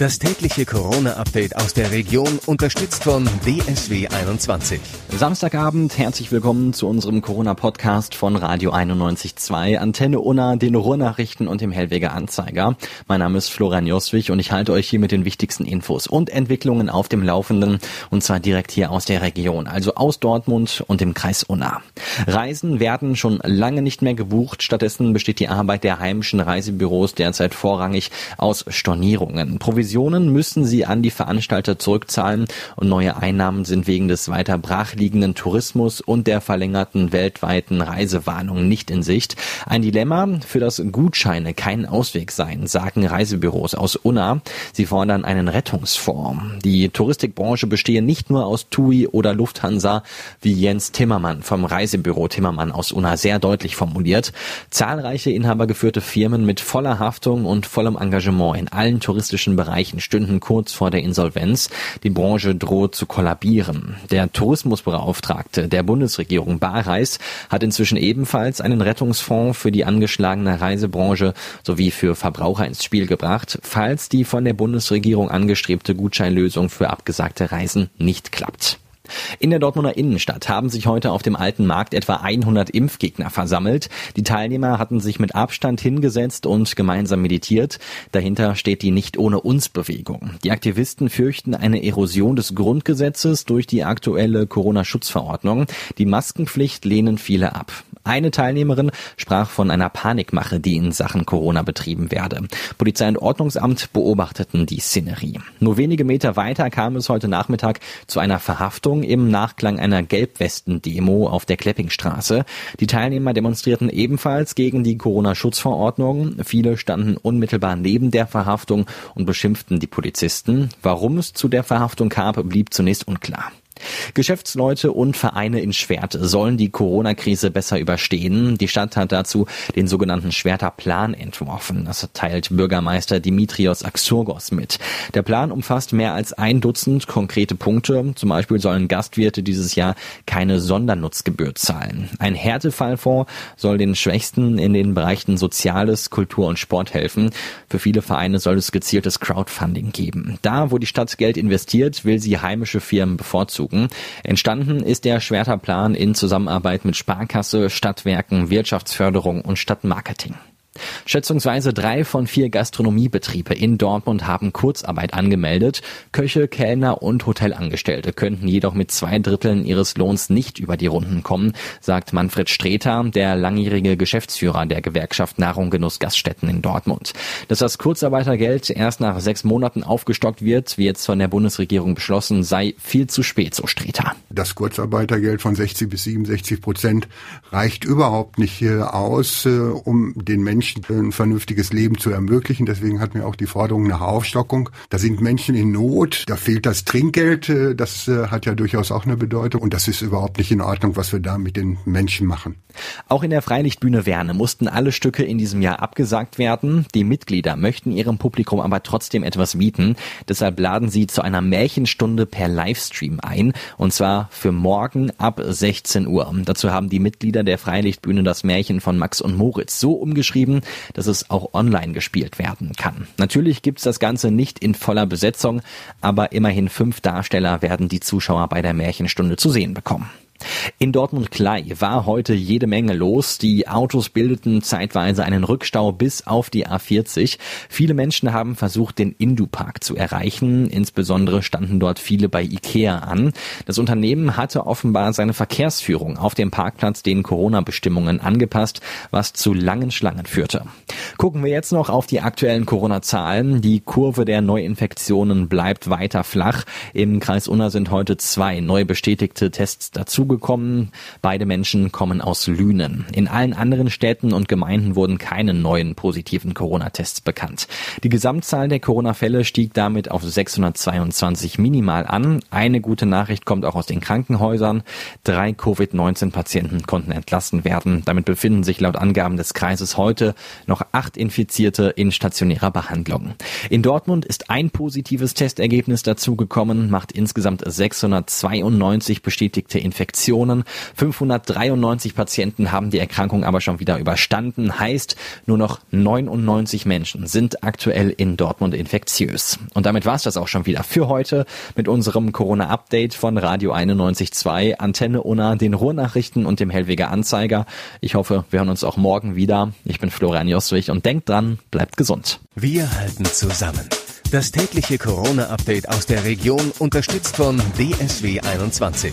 Das tägliche Corona-Update aus der Region unterstützt von DSW 21. Samstagabend, herzlich willkommen zu unserem Corona-Podcast von Radio 91.2, Antenne Unna, den Ruhrnachrichten und dem Hellweger Anzeiger. Mein Name ist Florian Joswig und ich halte euch hier mit den wichtigsten Infos und Entwicklungen auf dem Laufenden und zwar direkt hier aus der Region, also aus Dortmund und dem Kreis Unna. Reisen werden schon lange nicht mehr gebucht, stattdessen besteht die Arbeit der heimischen Reisebüros derzeit vorrangig aus Stornierungen. Provision Provisionen müssen sie an die Veranstalter zurückzahlen und neue Einnahmen sind wegen des weiter brachliegenden Tourismus und der verlängerten weltweiten Reisewarnung nicht in Sicht. Ein Dilemma, für das Gutscheine kein Ausweg seien, sagen Reisebüros aus Unna. Sie fordern einen Rettungsfonds. Die Touristikbranche bestehe nicht nur aus TUI oder Lufthansa, wie Jens Timmermann vom Reisebüro Timmermann aus Unna sehr deutlich formuliert. Zahlreiche inhabergeführte Firmen mit voller Haftung und vollem Engagement in allen touristischen Bereichen Bereichen stünden kurz vor der Insolvenz. Die Branche droht zu kollabieren. Der Tourismusbeauftragte der Bundesregierung Barreis hat inzwischen ebenfalls einen Rettungsfonds für die angeschlagene Reisebranche sowie für Verbraucher ins Spiel gebracht, falls die von der Bundesregierung angestrebte Gutscheinlösung für abgesagte Reisen nicht klappt. In der Dortmunder Innenstadt haben sich heute auf dem alten Markt etwa 100 Impfgegner versammelt. Die Teilnehmer hatten sich mit Abstand hingesetzt und gemeinsam meditiert. Dahinter steht die Nicht ohne uns Bewegung. Die Aktivisten fürchten eine Erosion des Grundgesetzes durch die aktuelle Corona-Schutzverordnung. Die Maskenpflicht lehnen viele ab. Eine Teilnehmerin sprach von einer Panikmache, die in Sachen Corona betrieben werde. Polizei und Ordnungsamt beobachteten die Szenerie. Nur wenige Meter weiter kam es heute Nachmittag zu einer Verhaftung im Nachklang einer Gelbwesten-Demo auf der Kleppingstraße. Die Teilnehmer demonstrierten ebenfalls gegen die Corona-Schutzverordnung. Viele standen unmittelbar neben der Verhaftung und beschimpften die Polizisten. Warum es zu der Verhaftung kam, blieb zunächst unklar. Geschäftsleute und Vereine in Schwert sollen die Corona-Krise besser überstehen. Die Stadt hat dazu den sogenannten Schwerter Plan entworfen. Das teilt Bürgermeister Dimitrios Axurgos mit. Der Plan umfasst mehr als ein Dutzend konkrete Punkte. Zum Beispiel sollen Gastwirte dieses Jahr keine Sondernutzgebühr zahlen. Ein Härtefallfonds soll den Schwächsten in den Bereichen Soziales, Kultur und Sport helfen. Für viele Vereine soll es gezieltes Crowdfunding geben. Da, wo die Stadt Geld investiert, will sie heimische Firmen bevorzugen bevorzugen. Entstanden ist der Schwerterplan in Zusammenarbeit mit Sparkasse, Stadtwerken, Wirtschaftsförderung und Stadtmarketing. Schätzungsweise drei von vier Gastronomiebetriebe in Dortmund haben Kurzarbeit angemeldet. Köche, Kellner und Hotelangestellte könnten jedoch mit zwei Dritteln ihres Lohns nicht über die Runden kommen, sagt Manfred Streter, der langjährige Geschäftsführer der Gewerkschaft Nahrung Genuss Gaststätten in Dortmund. Dass das Kurzarbeitergeld erst nach sechs Monaten aufgestockt wird, wie jetzt von der Bundesregierung beschlossen, sei viel zu spät, so Streter. Das Kurzarbeitergeld von 60 bis 67 Prozent reicht überhaupt nicht aus, äh, um den Menschen Menschen ein vernünftiges Leben zu ermöglichen. Deswegen hatten wir auch die Forderung nach Aufstockung. Da sind Menschen in Not, da fehlt das Trinkgeld, äh, das äh, hat ja durchaus auch eine Bedeutung und das ist überhaupt nicht in Ordnung, was wir da mit den Menschen machen. Auch in der Freilichtbühne Werne mussten alle Stücke in diesem Jahr abgesagt werden. Die Mitglieder möchten ihrem Publikum aber trotzdem etwas bieten. Deshalb laden sie zu einer Märchenstunde per Livestream ein und zwar für morgen ab 16 Uhr. Dazu haben die Mitglieder der Freilichtbühne das Märchen von Max und Moritz so umgeschrieben, dass es auch online gespielt werden kann. Natürlich gibt's das Ganze nicht in voller Besetzung, aber immerhin fünf Darsteller werden die Zuschauer bei der Märchenstunde zu sehen bekommen. In Dortmund-Klei war heute jede Menge los. Die Autos bildeten zeitweise einen Rückstau bis auf die A40. Viele Menschen haben versucht, den Indu-Park zu erreichen. Insbesondere standen dort viele bei Ikea an. Das Unternehmen hatte offenbar seine Verkehrsführung auf dem Parkplatz den Corona-Bestimmungen angepasst, was zu langen Schlangen führte. Gucken wir jetzt noch auf die aktuellen Corona-Zahlen. Die Kurve der Neuinfektionen bleibt weiter flach. Im Kreis Unna sind heute zwei neu bestätigte Tests dazu dazugekommen. Beide Menschen kommen aus Lünen. In allen anderen Städten und Gemeinden wurden keine neuen positiven Corona-Tests bekannt. Die Gesamtzahl der Corona-Fälle stieg damit auf 622 minimal an. Eine gute Nachricht kommt auch aus den Krankenhäusern. Drei Covid-19-Patienten konnten entlassen werden. Damit befinden sich laut Angaben des Kreises heute noch acht Infizierte in stationärer Behandlung. In Dortmund ist ein positives Testergebnis dazugekommen, macht insgesamt 692 bestätigte Infektionen Infektionen. 593 Patienten haben die Erkrankung aber schon wieder überstanden. Heißt, nur noch 99 Menschen sind aktuell in Dortmund infektiös. Und damit war es das auch schon wieder für heute mit unserem Corona-Update von Radio 91.2, Antenne Unna, den Ruhrnachrichten und dem Hellweger Anzeiger. Ich hoffe, wir hören uns auch morgen wieder. Ich bin Florian Joswig und denkt dran, bleibt gesund. Wir halten zusammen. Das tägliche Corona-Update aus der Region unterstützt von DSW 21.